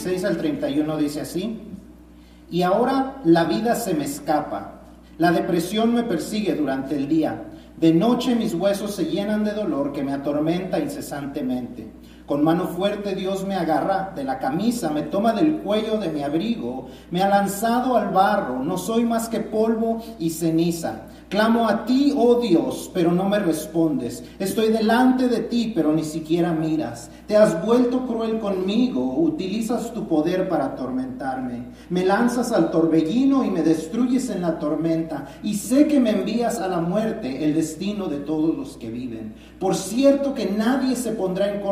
26 al 31 dice así, y ahora la vida se me escapa, la depresión me persigue durante el día, de noche mis huesos se llenan de dolor que me atormenta incesantemente. Con mano fuerte Dios me agarra de la camisa, me toma del cuello de mi abrigo, me ha lanzado al barro, no soy más que polvo y ceniza. Clamo a ti, oh Dios, pero no me respondes. Estoy delante de ti, pero ni siquiera miras. Te has vuelto cruel conmigo, utilizas tu poder para atormentarme. Me lanzas al torbellino y me destruyes en la tormenta. Y sé que me envías a la muerte, el destino de todos los que viven. Por cierto que nadie se pondrá en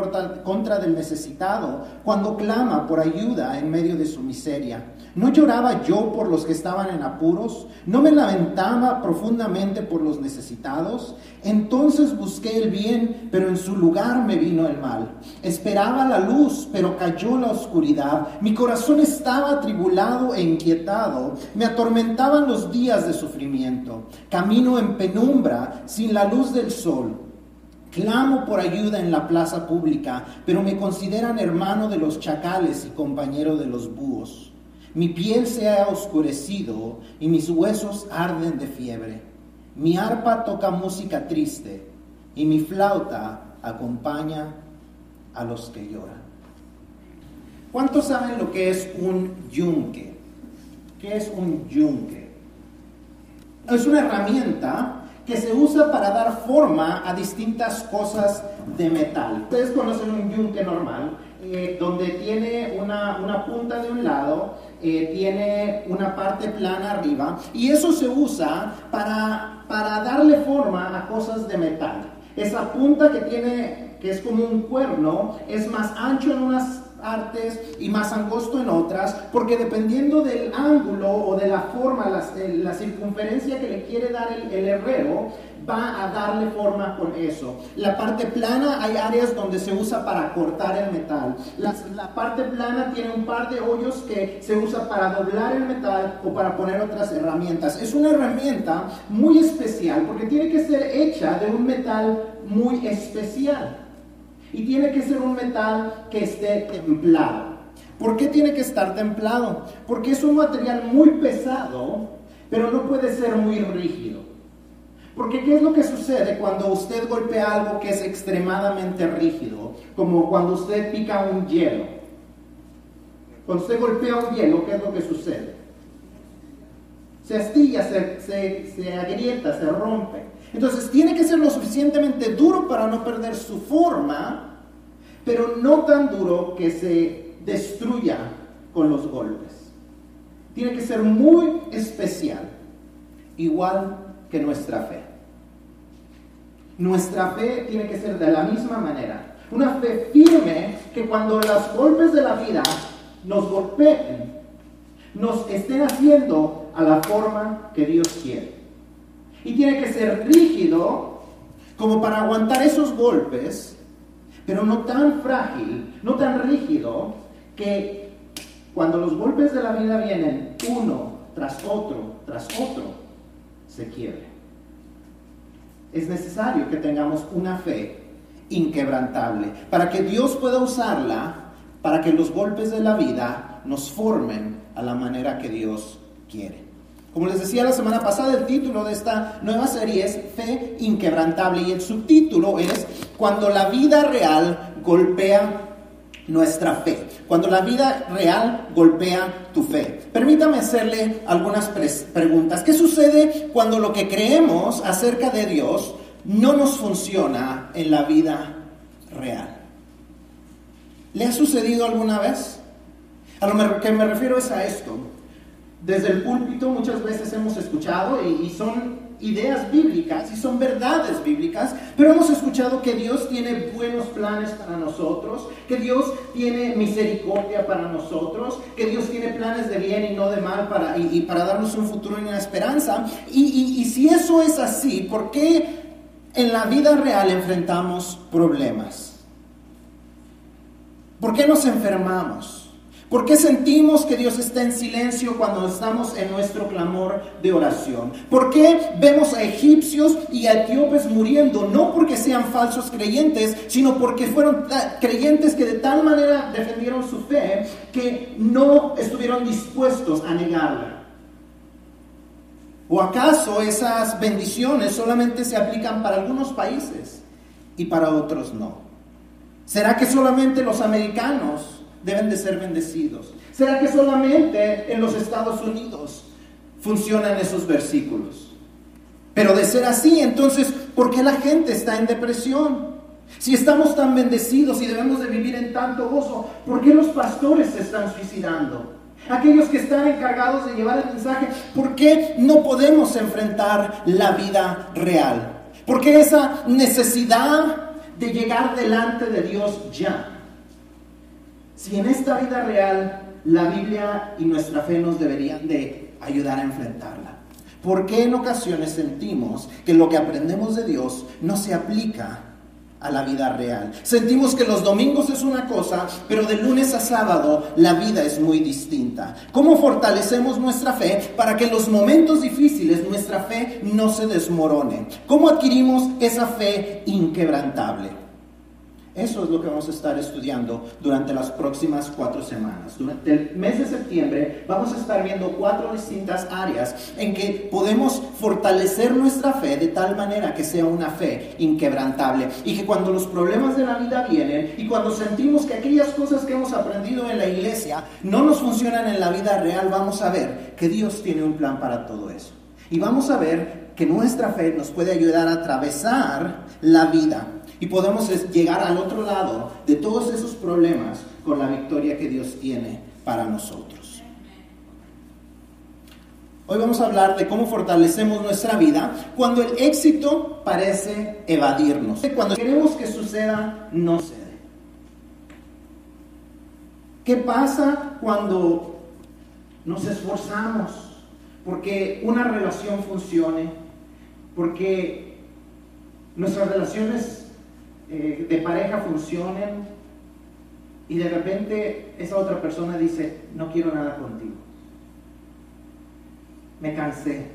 contra del necesitado cuando clama por ayuda en medio de su miseria. ¿No lloraba yo por los que estaban en apuros? ¿No me lamentaba profundamente por los necesitados? Entonces busqué el bien, pero en su lugar me vino el mal. Esperaba la luz, pero cayó la oscuridad. Mi corazón estaba atribulado e inquietado. Me atormentaban los días de sufrimiento. Camino en penumbra, sin la luz del sol. Clamo por ayuda en la plaza pública, pero me consideran hermano de los chacales y compañero de los búhos. Mi piel se ha oscurecido y mis huesos arden de fiebre. Mi arpa toca música triste y mi flauta acompaña a los que lloran. ¿Cuántos saben lo que es un yunque? ¿Qué es un yunque? Es una herramienta que se usa para dar forma a distintas cosas de metal. Ustedes conocen un yunque normal, eh, donde tiene una, una, punta de un lado, eh, tiene una parte plana arriba, y eso se usa para, para darle forma a cosas de metal. Esa punta que tiene, que es como un cuerno, es más ancho en unas artes y más angosto en otras, porque dependiendo del ángulo o de la forma, la, circunferencia que le quiere dar el, el, herrero, va a darle forma con eso. La parte plana hay áreas donde se usa para cortar el metal. La, la parte plana tiene un par de hoyos que se usa para doblar el metal o para poner otras herramientas. Es una herramienta muy especial porque tiene que ser hecha de un metal muy especial. Y tiene que ser un metal que esté templado. ¿Por qué tiene que estar templado? Porque es un material muy pesado, pero no puede ser muy rígido. Porque ¿qué es lo que sucede cuando usted golpea algo que es extremadamente rígido? Como cuando usted pica un hielo. Cuando usted golpea un hielo, ¿qué es lo que sucede? Se astilla, se, se, se agrieta, se rompe. Entonces tiene que ser lo suficientemente duro para no perder su forma, pero no tan duro que se destruya con los golpes. Tiene que ser muy especial, igual que nuestra fe. Nuestra fe tiene que ser de la misma manera. Una fe firme que cuando los golpes de la vida nos golpeen, nos estén haciendo a la forma que Dios quiere. Y tiene que ser rígido como para aguantar esos golpes, pero no tan frágil, no tan rígido, que cuando los golpes de la vida vienen uno tras otro, tras otro, se quiebre. Es necesario que tengamos una fe inquebrantable para que Dios pueda usarla para que los golpes de la vida nos formen a la manera que Dios quiere. Como les decía la semana pasada, el título de esta nueva serie es Fe inquebrantable y el subtítulo es Cuando la vida real golpea nuestra fe. Cuando la vida real golpea tu fe. Permítame hacerle algunas preguntas. ¿Qué sucede cuando lo que creemos acerca de Dios no nos funciona en la vida real? ¿Le ha sucedido alguna vez? A lo que me refiero es a esto. Desde el púlpito muchas veces hemos escuchado y, son ideas bíblicas y son verdades bíblicas, pero hemos escuchado que Dios tiene buenos planes para nosotros, que Dios tiene misericordia para nosotros, que Dios tiene planes de bien y no de mal para, y, para darnos un futuro y una esperanza. Y, y si eso es así, ¿por qué en la vida real enfrentamos problemas? ¿Por qué nos enfermamos? ¿Por qué sentimos que Dios está en silencio cuando estamos en nuestro clamor de oración? ¿Por qué vemos a egipcios y a etíopes muriendo? No porque sean falsos creyentes, sino porque fueron creyentes que de tal manera defendieron su fe que no estuvieron dispuestos a negarla. ¿O acaso esas bendiciones solamente se aplican para algunos países y para otros no? ¿Será que solamente los americanos deben de ser bendecidos? ¿Será que solamente en los Estados Unidos funcionan esos versículos? Pero de ser así, entonces, ¿por qué la gente está en depresión? Si estamos tan bendecidos y debemos de vivir en tanto gozo, ¿por qué los pastores se están suicidando? Aquellos que están encargados de llevar el mensaje, ¿por qué no podemos enfrentar la vida real? ¿Por qué esa necesidad de llegar delante de Dios ya? Si en esta vida real la Biblia y nuestra fe nos deberían de ayudar a enfrentarla. ¿Por qué en ocasiones sentimos que lo que aprendemos de Dios no se aplica a la vida real? Sentimos que los domingos es una cosa, pero de lunes a sábado la vida es muy distinta. ¿Cómo fortalecemos nuestra fe para que en los momentos difíciles nuestra fe no se desmorone? ¿Cómo adquirimos esa fe inquebrantable? Eso es lo que vamos a estar estudiando durante las próximas cuatro semanas. Durante el mes de septiembre vamos a estar viendo cuatro distintas áreas en que podemos fortalecer nuestra fe de tal manera que sea una fe inquebrantable y que cuando los problemas de la vida vienen y cuando sentimos que aquellas cosas que hemos aprendido en la iglesia no nos funcionan en la vida real, vamos a ver que Dios tiene un plan para todo eso. Y vamos a ver que nuestra fe nos puede ayudar a atravesar la vida y podemos llegar al otro lado de todos esos problemas con la victoria que Dios tiene para nosotros. Hoy vamos a hablar de cómo fortalecemos nuestra vida cuando el éxito parece evadirnos. Cuando queremos que suceda, no sucede. ¿Qué pasa cuando nos esforzamos porque una relación funcione? Porque nuestras relaciones eh, de pareja funcionen y de repente esa otra persona dice, no quiero nada contigo. Me cansé.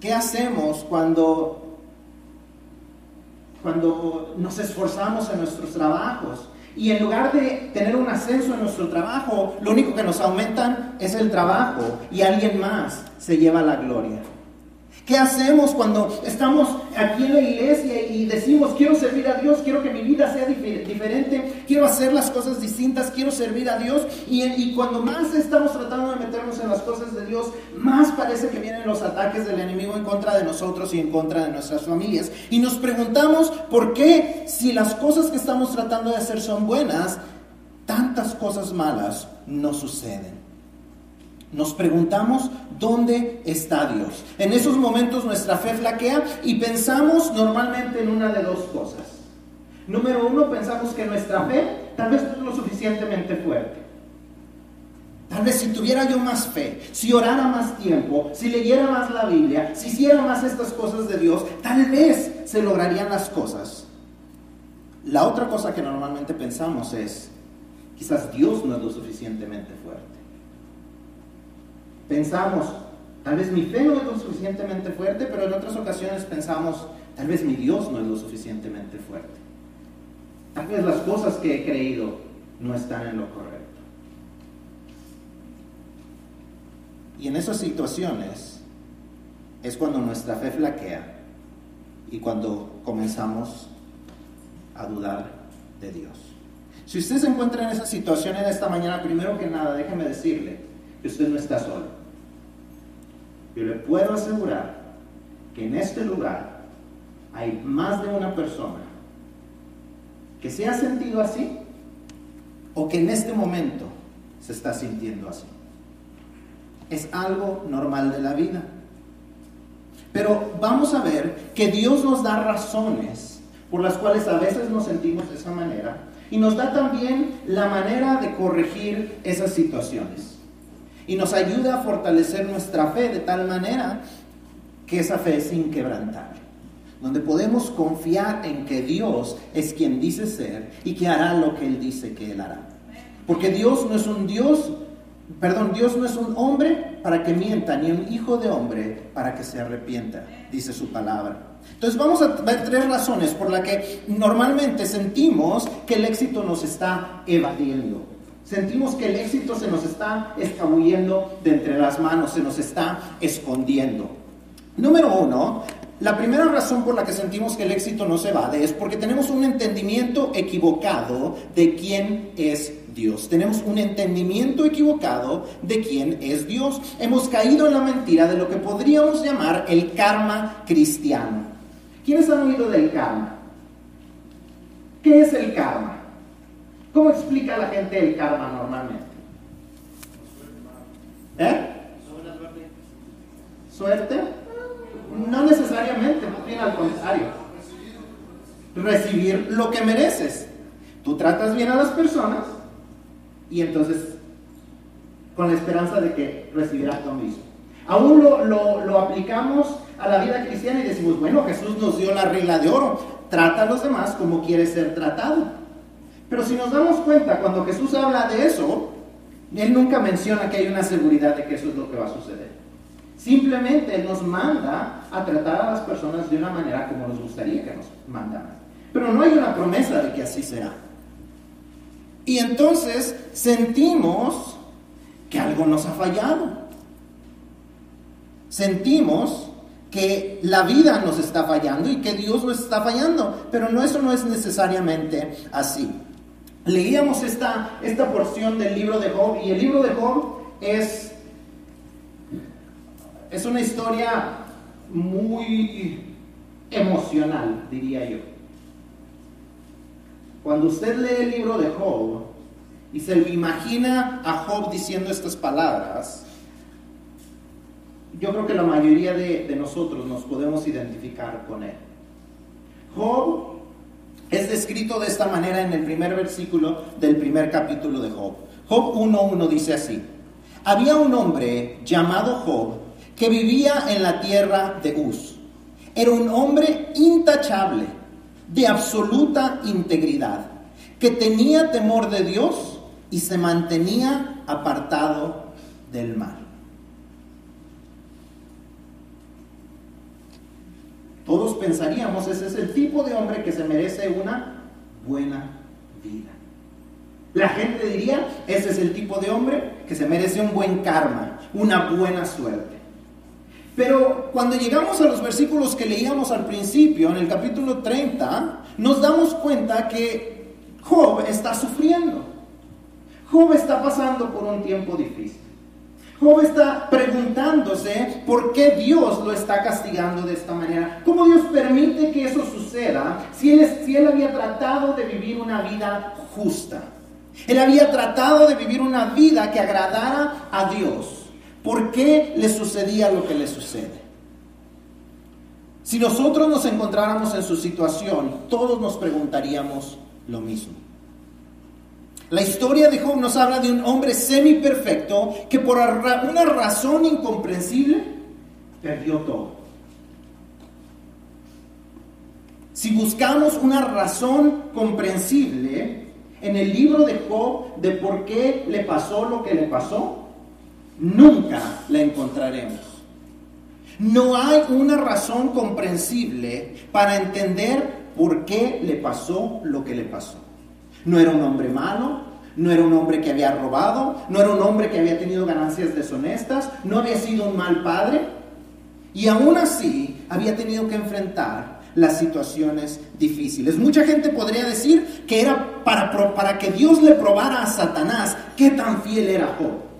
¿Qué hacemos cuando, cuando nos esforzamos en nuestros trabajos? Y en lugar de tener un ascenso en nuestro trabajo, lo único que nos aumentan es el trabajo y alguien más se lleva la gloria. ¿Qué hacemos cuando estamos aquí en la iglesia y decimos, quiero servir a Dios, quiero que mi vida sea diferente, quiero hacer las cosas distintas, quiero servir a Dios? Y, cuando más estamos tratando de meternos en las cosas de Dios, más parece que vienen los ataques del enemigo en contra de nosotros y en contra de nuestras familias. Y nos preguntamos por qué, si las cosas que estamos tratando de hacer son buenas, tantas cosas malas no suceden. Nos preguntamos dónde está Dios. En esos momentos nuestra fe flaquea y pensamos normalmente en una de dos cosas. Número uno, pensamos que nuestra fe tal vez no es lo suficientemente fuerte. Tal vez si tuviera yo más fe, si orara más tiempo, si leyera más la Biblia, si hiciera más estas cosas de Dios, tal vez se lograrían las cosas. La otra cosa que normalmente pensamos es, quizás Dios no es lo suficientemente fuerte. Pensamos, tal vez mi fe no es lo suficientemente fuerte, pero en otras ocasiones pensamos, tal vez mi Dios no es lo suficientemente fuerte. Tal vez las cosas que he creído no están en lo correcto. Y en esas situaciones es cuando nuestra fe flaquea y cuando comenzamos a dudar de Dios. Si usted se encuentra en esa situación en esta mañana, primero que nada, déjeme decirle, que usted no está solo. Yo le puedo asegurar que en este lugar hay más de una persona que se ha sentido así o que en este momento se está sintiendo así. Es algo normal de la vida. Pero vamos a ver que Dios nos da razones por las cuales a veces nos sentimos de esa manera y nos da también la manera de corregir esas situaciones y nos ayuda a fortalecer nuestra fe de tal manera que esa fe es inquebrantable. donde podemos confiar en que Dios es quien dice ser y que hará lo que Él dice que Él hará. Porque Dios no es un Dios, perdón, Dios no es un hombre para que mienta, ni un hijo de hombre para que se arrepienta, dice su palabra. Entonces vamos a ver tres razones por las que normalmente sentimos que el éxito nos está evadiendo. Sentimos que el éxito se nos está escabullendo de entre las manos, se nos está escondiendo. Número uno, la primera razón por la que sentimos que el éxito nos evade es porque tenemos un entendimiento equivocado de quién es Dios. Tenemos un entendimiento equivocado de quién es Dios. Hemos caído en la mentira de lo que podríamos llamar el karma cristiano. ¿Quiénes han oído del karma? ¿Qué es el karma? ¿Cómo explica la gente el karma normalmente? ¿Eh? ¿Suerte? No necesariamente, más bien al contrario. Recibir lo que mereces. Tú tratas bien a las personas y entonces con la esperanza de que recibirás lo mismo. Aún lo, lo, aplicamos a la vida cristiana y decimos, bueno, Jesús nos dio la regla de oro, trata a los demás como quieres ser tratado. Pero si nos damos cuenta, cuando Jesús habla de eso, Él nunca menciona que hay una seguridad de que eso es lo que va a suceder. Simplemente nos manda a tratar a las personas de una manera como nos gustaría que nos mandaran. Pero no hay una promesa de que así será. Y entonces sentimos que algo nos ha fallado. Sentimos que la vida nos está fallando y que Dios nos está fallando, pero no, eso no es necesariamente así. Leíamos esta, esta porción del libro de Job y el libro de Job es, es una historia muy emocional, diría yo. Cuando usted lee el libro de Job y se imagina a Job diciendo estas palabras, yo creo que la mayoría de, de nosotros nos podemos identificar con él. Job es descrito de esta manera en el primer versículo del primer capítulo de Job. Job 1.1 dice así, había un hombre llamado Job que vivía en la tierra de Uz. Era un hombre intachable de absoluta integridad, que tenía temor de Dios y se mantenía apartado del mal. Todos pensaríamos, ese es el tipo de hombre que se merece una buena vida. La gente diría, ese es el tipo de hombre que se merece un buen karma, una buena suerte. Pero cuando llegamos a los versículos que leíamos al principio, en el capítulo 30, nos damos cuenta que Job está sufriendo. Job está pasando por un tiempo difícil. Job está preguntándose por qué Dios lo está castigando de esta manera. ¿Cómo Dios permite que eso suceda si él, si él había tratado de vivir una vida justa? Él había tratado de vivir una vida que agradara a Dios. ¿Por qué le sucedía lo que le sucede? Si nosotros nos encontráramos en su situación, todos nos preguntaríamos lo mismo. La historia de Job nos habla de un hombre semi-perfecto que por una razón incomprensible perdió todo. Si buscamos una razón comprensible en el libro de Job de por qué le pasó lo que le pasó, nunca la encontraremos. No hay una razón comprensible para entender por qué le pasó lo que le pasó. No era un hombre malo, no era un hombre que había robado, no era un hombre que había tenido ganancias deshonestas, no había sido un mal padre. Y aún así había tenido que enfrentar las situaciones difíciles. Mucha gente podría decir que era para, para que Dios le probara a Satanás qué tan fiel era Job.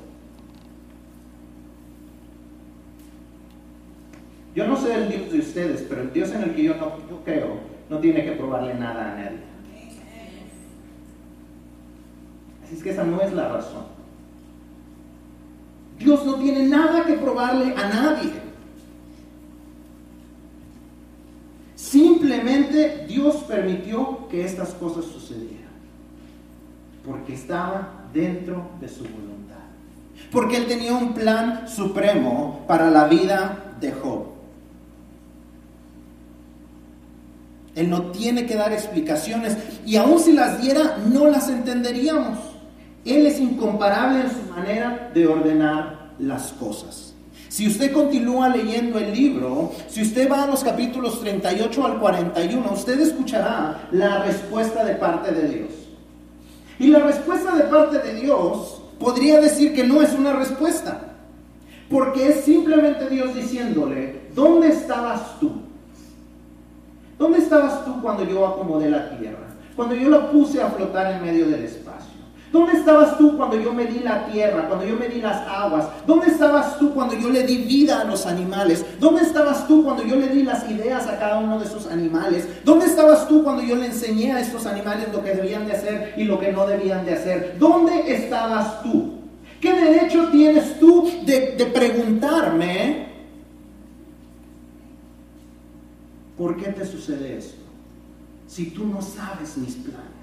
Yo no sé el Dios de ustedes, pero el Dios en el que yo, no, creo no tiene que probarle nada a nadie. Es que esa no es la razón. Dios no tiene nada que probarle a nadie. Simplemente Dios permitió que estas cosas sucedieran. Porque estaba dentro de su voluntad. Porque Él tenía un plan supremo para la vida de Job. Él no tiene que dar explicaciones y aun si las diera no las entenderíamos. Él es incomparable en su manera de ordenar las cosas. Si usted continúa leyendo el libro, si usted va a los capítulos 38 al 41, usted escuchará la respuesta de parte de Dios. Y la respuesta de parte de Dios podría decir que no es una respuesta, porque es simplemente Dios diciéndole, ¿dónde estabas tú? ¿Dónde estabas tú cuando yo acomodé la tierra? Cuando yo la puse a flotar en medio del espacio. ¿Dónde estabas tú cuando yo medí la tierra, cuando yo medí las aguas? ¿Dónde estabas tú cuando yo le di vida a los animales? ¿Dónde estabas tú cuando yo le di las ideas a cada uno de esos animales? ¿Dónde estabas tú cuando yo le enseñé a estos animales lo que debían de hacer y lo que no debían de hacer? ¿Dónde estabas tú? ¿Qué derecho tienes tú de, de preguntarme ¿Por qué te sucede esto? Si tú no sabes mis planes,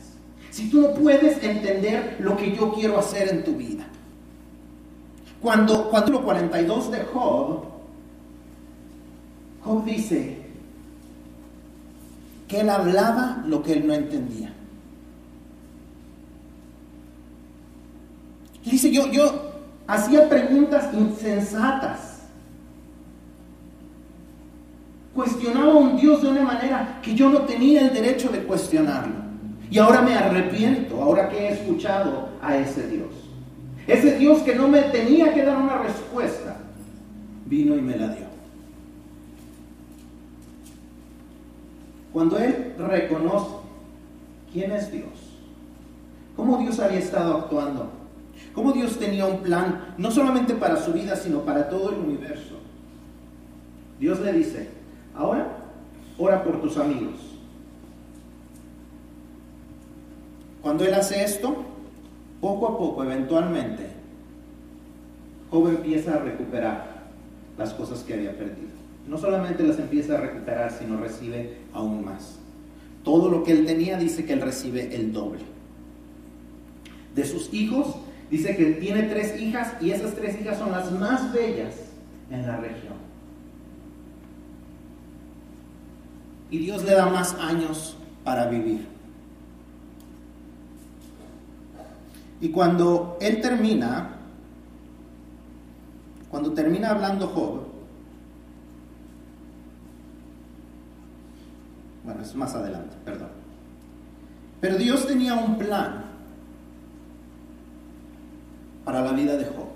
si tú no puedes entender lo que yo quiero hacer en tu vida. Cuando, cuando 42 de Job, Job dice que él hablaba lo que él no entendía. Dice, yo, yo hacía preguntas insensatas cuestionaba a un Dios de una manera que yo no tenía el derecho de cuestionarlo. Y ahora me arrepiento, ahora que he escuchado a ese Dios. Ese Dios que no me tenía que dar una respuesta, vino y me la dio. Cuando él reconoce quién es Dios, cómo Dios había estado actuando, cómo Dios tenía un plan, no solamente para su vida, sino para todo el universo, Dios le dice, Ahora, ora por tus amigos. Cuando él hace esto, poco a poco, eventualmente, Job empieza a recuperar las cosas que había perdido. No solamente las empieza a recuperar, sino recibe aún más. Todo lo que él tenía dice que él recibe el doble. De sus hijos, dice que tiene tres hijas y esas tres hijas son las más bellas en la región. y Dios le da más años para vivir. Y cuando él termina, cuando termina hablando Job, bueno, es más adelante, perdón. Pero Dios tenía un plan para la vida de Job.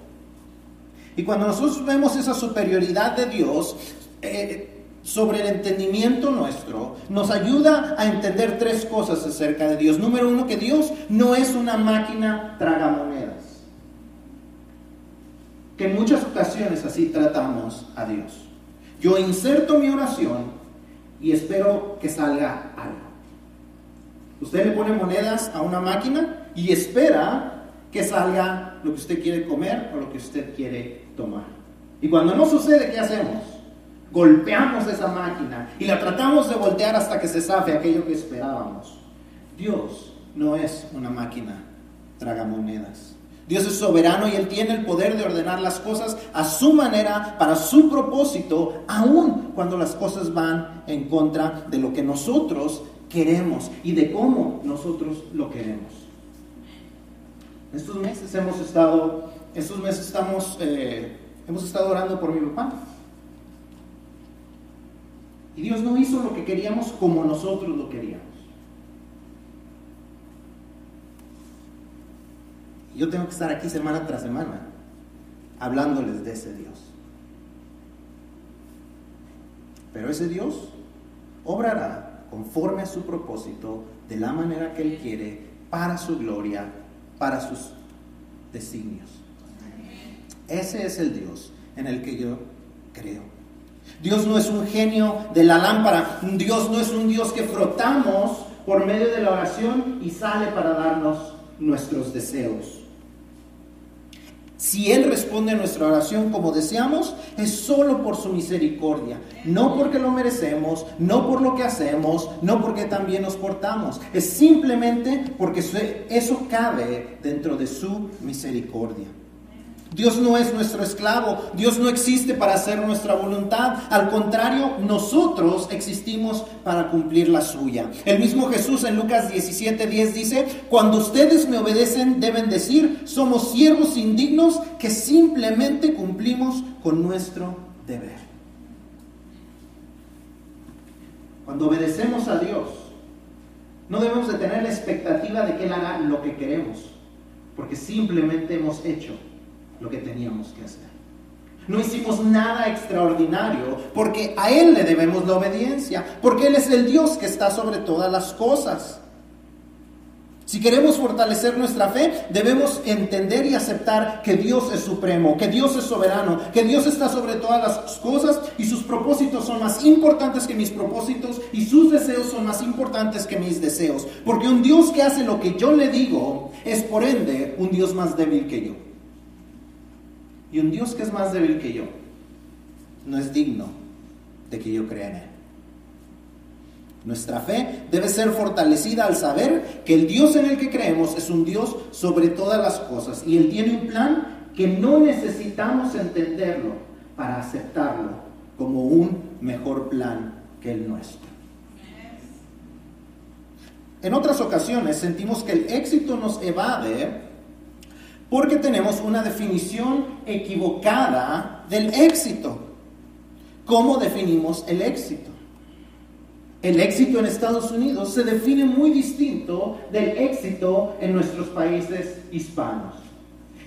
Y cuando nosotros vemos esa superioridad de Dios, eh, sobre el entendimiento nuestro nos ayuda a entender tres cosas acerca de Dios. Número uno, que Dios no es una máquina tragamonedas. Que en muchas ocasiones así tratamos a Dios. Yo inserto mi oración y espero que salga algo. Usted le pone monedas a una máquina y espera que salga lo que usted quiere comer o lo que usted quiere tomar. Y cuando no sucede, ¿qué hacemos? Golpeamos esa máquina y la tratamos de voltear hasta que se sabe aquello que esperábamos. Dios no es una máquina tragamonedas. Dios es soberano y Él tiene el poder de ordenar las cosas a su manera, para su propósito, aun cuando las cosas van en contra de lo que nosotros queremos y de cómo nosotros lo queremos. Estos meses hemos estado, estos meses estamos, eh, hemos estado orando por mi papá. Y Dios no hizo lo que queríamos como nosotros lo queríamos. Y yo tengo que estar aquí semana tras semana hablándoles de ese Dios. Pero ese Dios obrará conforme a su propósito, de la manera que Él quiere, para su gloria, para sus designios. Ese es el Dios en el que yo creo. Dios no es un genio de la lámpara. Dios no es un Dios que frotamos por medio de la oración y sale para darnos nuestros deseos. Si Él responde a nuestra oración como deseamos, es solo por su misericordia, no porque lo merecemos, no por lo que hacemos, no porque también nos portamos, es simplemente porque eso cabe dentro de su misericordia. Dios no es nuestro esclavo, Dios no existe para hacer nuestra voluntad, al contrario, nosotros existimos para cumplir la suya. El mismo Jesús en Lucas 17:10 dice, cuando ustedes me obedecen deben decir, somos siervos indignos que simplemente cumplimos con nuestro deber. Cuando obedecemos a Dios, no debemos de tener la expectativa de que Él haga lo que queremos, porque simplemente hemos hecho lo que teníamos que hacer. No hicimos nada extraordinario porque a Él le debemos la obediencia, porque Él es el Dios que está sobre todas las cosas. Si queremos fortalecer nuestra fe, debemos entender y aceptar que Dios es supremo, que Dios es soberano, que Dios está sobre todas las cosas y sus propósitos son más importantes que mis propósitos y sus deseos son más importantes que mis deseos. Porque un Dios que hace lo que yo le digo es por ende un Dios más débil que yo. Y un Dios que es más débil que yo no es digno de que yo crea en Él. Nuestra fe debe ser fortalecida al saber que el Dios en el que creemos es un Dios sobre todas las cosas y Él tiene un plan que no necesitamos entenderlo para aceptarlo como un mejor plan que el nuestro. En otras ocasiones sentimos que el éxito nos evade porque tenemos una definición equivocada del éxito. ¿Cómo definimos el éxito? El éxito en Estados Unidos se define muy distinto del éxito en nuestros países hispanos.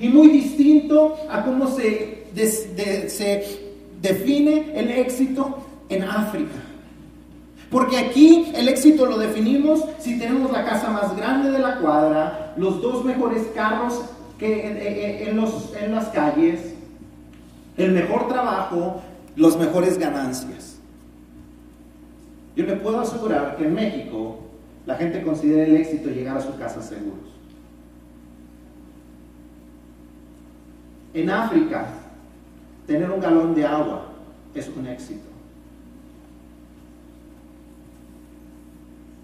Y muy distinto a cómo se, se define el éxito en África. Porque aquí el éxito lo definimos si tenemos la casa más grande de la cuadra, los dos mejores carros que en, los, en las calles, el mejor trabajo, las mejores ganancias. Yo le puedo asegurar que en México la gente considera el éxito llegar a su casa seguros. En África, tener un galón de agua es un éxito.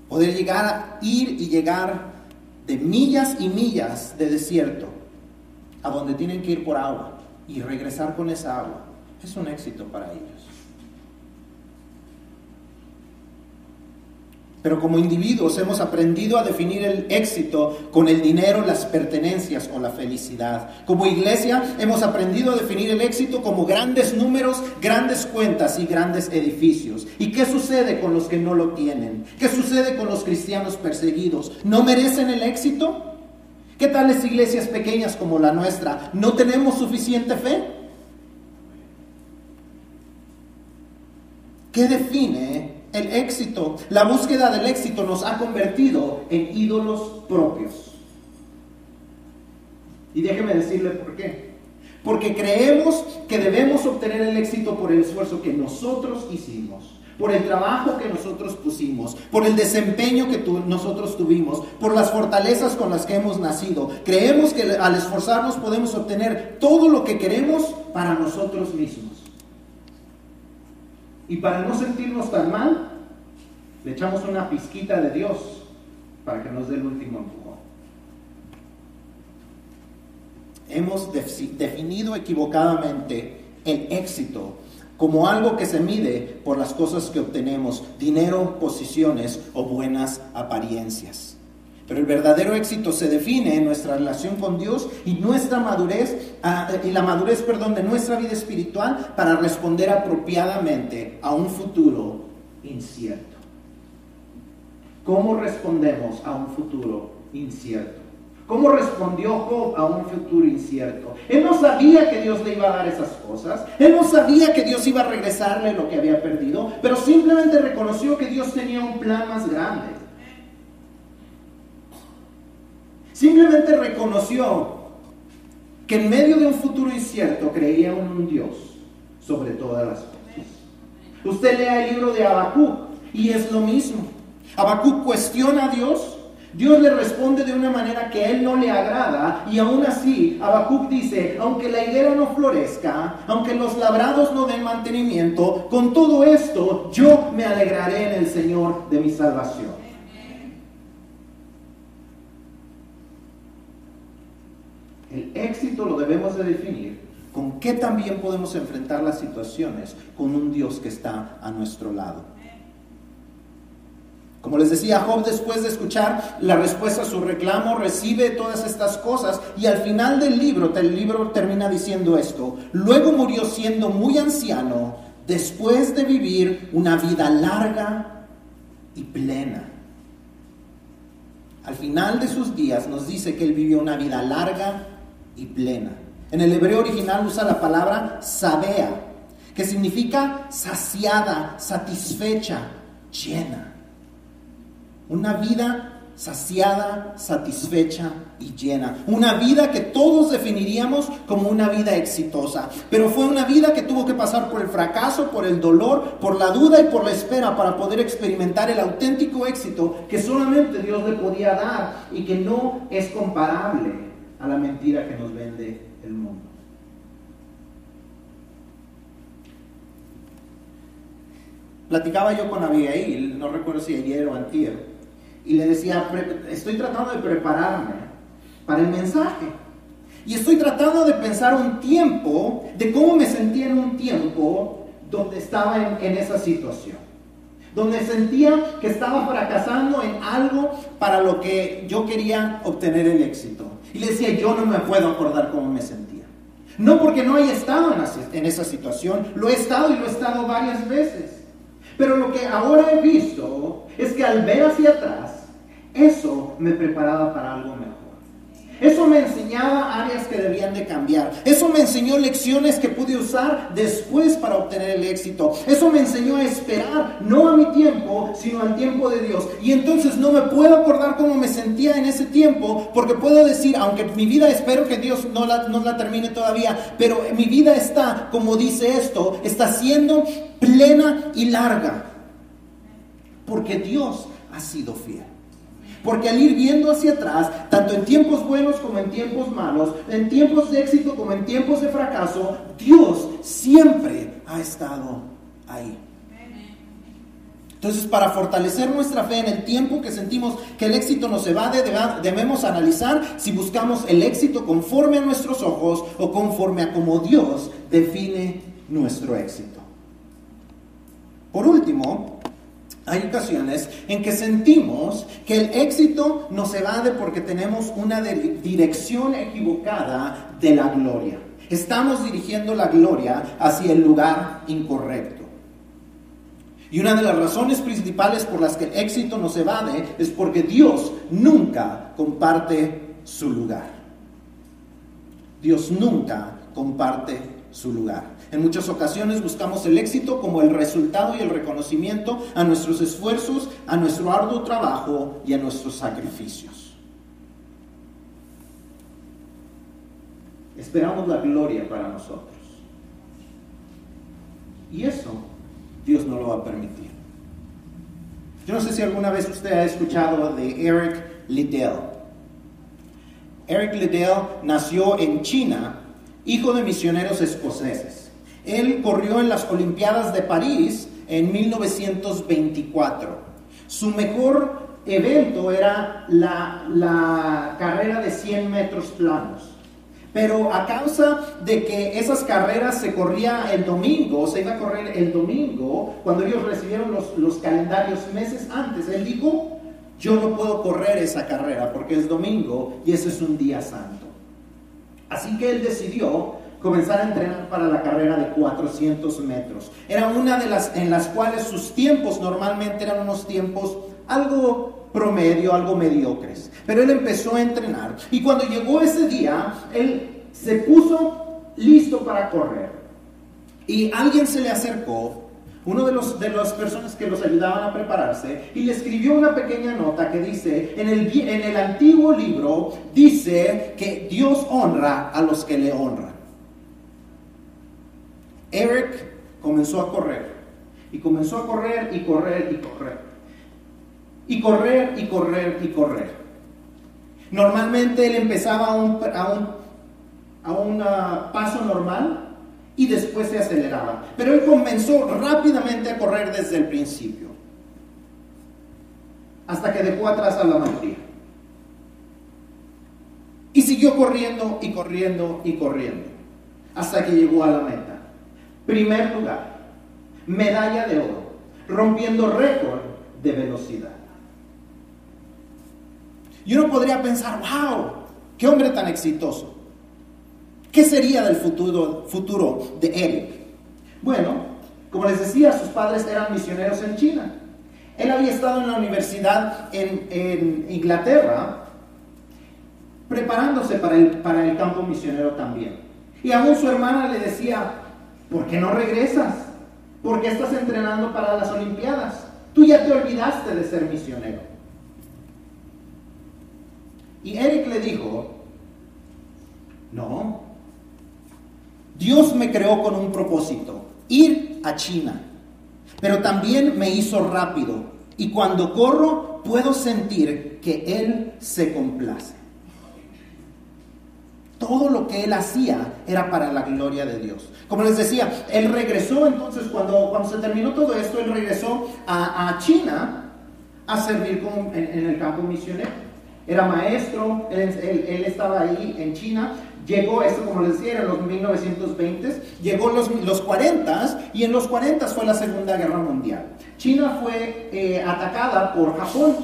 Poder llegar ir y llegar de millas y millas de desierto a donde tienen que ir por agua y regresar con esa agua, es un éxito para ellos. Pero como individuos hemos aprendido a definir el éxito con el dinero, las pertenencias o la felicidad. Como iglesia hemos aprendido a definir el éxito como grandes números, grandes cuentas y grandes edificios. ¿Y qué sucede con los que no lo tienen? ¿Qué sucede con los cristianos perseguidos? ¿No merecen el éxito? ¿Qué tales iglesias pequeñas como la nuestra? ¿No tenemos suficiente fe? ¿Qué define el éxito? La búsqueda del éxito nos ha convertido en ídolos propios. Y déjeme decirle por qué. Porque creemos que debemos obtener el éxito por el esfuerzo que nosotros hicimos por el trabajo que nosotros pusimos, por el desempeño que nosotros tuvimos, por las fortalezas con las que hemos nacido. Creemos que al esforzarnos podemos obtener todo lo que queremos para nosotros mismos. Y para no sentirnos tan mal, le echamos una pizquita de Dios para que nos dé el último empujón. Hemos definido equivocadamente el éxito como algo que se mide por las cosas que obtenemos, dinero, posiciones o buenas apariencias. Pero el verdadero éxito se define en nuestra relación con Dios y nuestra madurez ah, y la madurez, perdón, de nuestra vida espiritual para responder apropiadamente a un futuro incierto. ¿Cómo respondemos a un futuro incierto? ¿Cómo respondió Job a un futuro incierto? Él no sabía que Dios le iba a dar esas cosas. Él no sabía que Dios iba a regresarle lo que había perdido, pero simplemente reconoció que Dios tenía un plan más grande. Simplemente reconoció que en medio de un futuro incierto creía en un Dios sobre todas las cosas. Usted lea el libro de Habacuc y es lo mismo. Habacuc cuestiona a Dios Dios le responde de una manera que a él no le agrada y aún así Habacuc dice, aunque la higuera no florezca, aunque los labrados no den mantenimiento, con todo esto yo me alegraré en el Señor de mi salvación. El éxito lo debemos de definir con qué también podemos enfrentar las situaciones con un Dios que está a nuestro lado. Como les decía, Job después de escuchar la respuesta a su reclamo recibe todas estas cosas y al final del libro, el libro termina diciendo esto, luego murió siendo muy anciano después de vivir una vida larga y plena. Al final de sus días nos dice que él vivió una vida larga y plena. En el hebreo original usa la palabra sabea, que significa saciada, satisfecha, llena. Una vida saciada, satisfecha y llena. Una vida que todos definiríamos como una vida exitosa. Pero fue una vida que tuvo que pasar por el fracaso, por el dolor, por la duda y por la espera para poder experimentar el auténtico éxito que solamente Dios le podía dar y que no es comparable a la mentira que nos vende el mundo. Platicaba yo con Abigail, no recuerdo si ayer o antier, y le decía, estoy tratando de prepararme para el mensaje. Y estoy tratando de pensar un tiempo, de cómo me sentía en un tiempo donde estaba en, esa situación. Donde sentía que estaba fracasando en algo para lo que yo quería obtener el éxito. Y le decía, yo no me puedo acordar cómo me sentía. No porque no haya estado en esa situación, lo he estado y lo he estado varias veces. Pero lo que ahora he visto es que al ver hacia atrás, eso me preparaba para algo mejor. Eso me enseñaba áreas que debían de cambiar. Eso me enseñó lecciones que pude usar después para obtener el éxito. Eso me enseñó a esperar, no a mi tiempo, sino al tiempo de Dios. Y entonces no me puedo acordar cómo me sentía en ese tiempo, porque puedo decir, aunque mi vida espero que Dios no la, no la termine todavía, pero mi vida está, como dice esto, está siendo plena y larga. Porque Dios ha sido fiel. Porque al ir viendo hacia atrás, tanto en tiempos buenos como en tiempos malos, en tiempos de éxito como en tiempos de fracaso, Dios siempre ha estado ahí. Entonces, para fortalecer nuestra fe en el tiempo que sentimos que el éxito nos evade, debemos analizar si buscamos el éxito conforme a nuestros ojos o conforme a como Dios define nuestro éxito. Por último, hay ocasiones en que sentimos que el éxito nos evade porque tenemos una dirección equivocada de la gloria. Estamos dirigiendo la gloria hacia el lugar incorrecto. Y una de las razones principales por las que el éxito nos evade es porque Dios nunca comparte su lugar. Dios nunca comparte su lugar. En muchas ocasiones buscamos el éxito como el resultado y el reconocimiento a nuestros esfuerzos, a nuestro arduo trabajo y a nuestros sacrificios. Esperamos la gloria para nosotros. Y eso Dios no lo va a permitir. Yo no sé si alguna vez usted ha escuchado de Eric Liddell. Eric Liddell nació en China, hijo de misioneros escoceses. Él corrió en las Olimpiadas de París en 1924. Su mejor evento era la, carrera de 100 metros planos. Pero a causa de que esas carreras se corría el domingo, se iba a correr el domingo, cuando ellos recibieron los, los calendarios meses antes, él dijo, yo no puedo correr esa carrera porque es domingo y ese es un día santo. Así que él decidió comenzar a entrenar para la carrera de 400 metros. Era una de las en las cuales sus tiempos normalmente eran unos tiempos algo promedio, algo mediocres. Pero él empezó a entrenar y cuando llegó ese día, él se puso listo para correr. Y alguien se le acercó, uno de, los, de las personas que los ayudaban a prepararse, y le escribió una pequeña nota que dice, en el, en el antiguo libro dice que Dios honra a los que le honran. Eric comenzó a correr. Y comenzó a correr y correr y correr. Y correr y correr y correr. Normalmente él empezaba a un, a un, paso normal y después se aceleraba. Pero él comenzó rápidamente a correr desde el principio. Hasta que dejó atrás a la mayoría. Y siguió corriendo y corriendo y corriendo hasta que llegó a la meta. Primer lugar, medalla de oro, rompiendo récord de velocidad. Y uno podría pensar, wow, qué hombre tan exitoso. ¿Qué sería del futuro, futuro de Eric? Bueno, como les decía, sus padres eran misioneros en China. Él había estado en la universidad en, Inglaterra preparándose para el, para el campo misionero también. Y aún su hermana le decía, ¿por qué no regresas? ¿Por qué estás entrenando para las Olimpiadas? Tú ya te olvidaste de ser misionero. Y Eric le dijo, no, Dios me creó con un propósito, ir a China, pero también me hizo rápido y cuando corro puedo sentir que Él se complace. Todo lo que él hacía era para la gloria de Dios. Como les decía, él regresó entonces, cuando, cuando se terminó todo esto, él regresó a, China a servir en, el campo misionero. Era maestro, él, estaba ahí en China, llegó, esto como les decía, en los 1920, llegó los, los 40 y en los 40 fue la Segunda Guerra Mundial. China fue eh, atacada por Japón,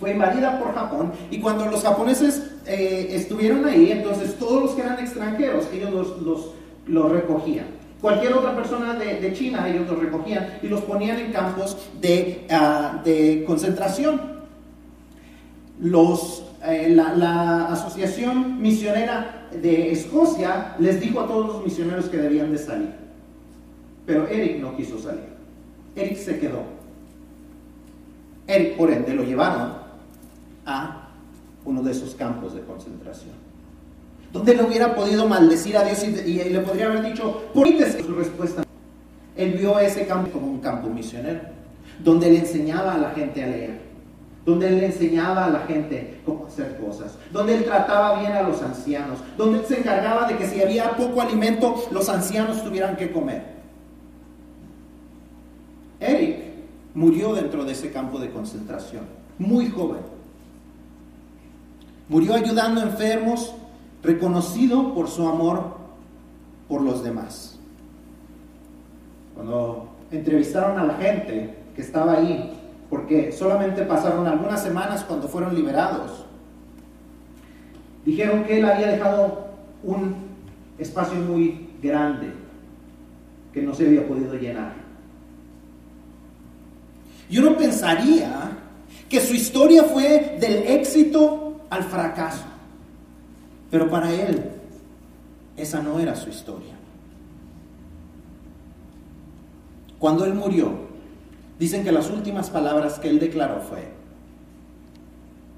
fue invadida por Japón y cuando los japoneses eh, estuvieron ahí, entonces todos los que eran extranjeros, ellos los, los, recogían. Cualquier otra persona de, China, ellos los recogían y los ponían en campos de, ah, de concentración. Los, eh, la, Asociación Misionera de Escocia les dijo a todos los misioneros que debían de salir. Pero Eric no quiso salir. Eric se quedó. Eric, por ende, lo llevaron a uno de esos campos de concentración. Donde él hubiera podido maldecir a Dios y, le podría haber dicho, ¿por su respuesta? Él vio ese campo como un campo misionero, donde le enseñaba a la gente a leer, donde él le enseñaba a la gente cómo hacer cosas, donde él trataba bien a los ancianos, donde él se encargaba de que si había poco alimento, los ancianos tuvieran que comer. Eric murió dentro de ese campo de concentración, muy joven. Murió ayudando a enfermos, reconocido por su amor por los demás. Cuando entrevistaron a la gente que estaba ahí, porque solamente pasaron algunas semanas cuando fueron liberados, dijeron que él había dejado un espacio muy grande que no se había podido llenar. Y uno pensaría que su historia fue del éxito al fracaso. Pero para él, esa no era su historia. Cuando él murió, dicen que las últimas palabras que él declaró fue,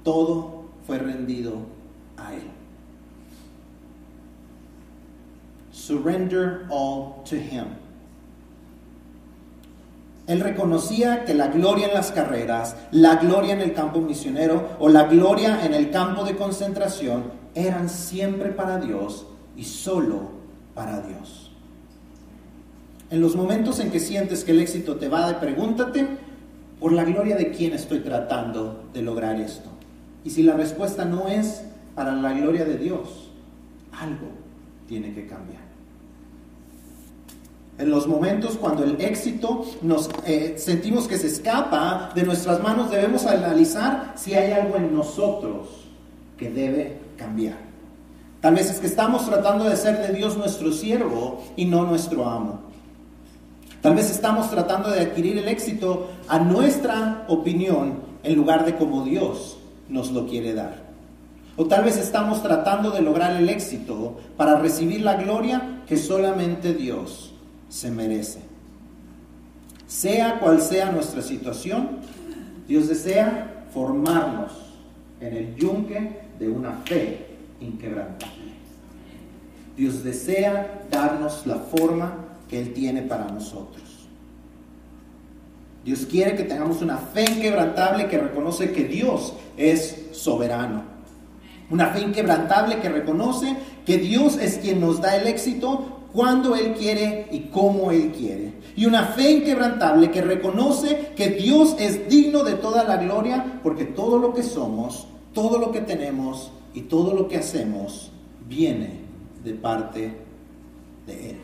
todo fue rendido a él. Surrender all to him. Él reconocía que la gloria en las carreras, la gloria en el campo misionero o la gloria en el campo de concentración eran siempre para Dios y solo para Dios. En los momentos en que sientes que el éxito te va pregúntate, por la gloria de quién estoy tratando de lograr esto. Y si la respuesta no es para la gloria de Dios, algo tiene que cambiar. En los momentos cuando el éxito nos eh, sentimos que se escapa de nuestras manos, debemos analizar si hay algo en nosotros que debe cambiar. Tal vez es que estamos tratando de ser de Dios nuestro siervo y no nuestro amo. Tal vez estamos tratando de adquirir el éxito a nuestra opinión en lugar de como Dios nos lo quiere dar. O tal vez estamos tratando de lograr el éxito para recibir la gloria que solamente Dios se merece. Sea cual sea nuestra situación, Dios desea formarnos en el yunque de una fe inquebrantable. Dios desea darnos la forma que Él tiene para nosotros. Dios quiere que tengamos una fe inquebrantable que reconoce que Dios es soberano. Una fe inquebrantable que reconoce que Dios es quien nos da el éxito cuando Él quiere y cómo Él quiere. Y una fe inquebrantable que reconoce que Dios es digno de toda la gloria porque todo lo que somos, todo lo que tenemos y todo lo que hacemos viene de parte de Él.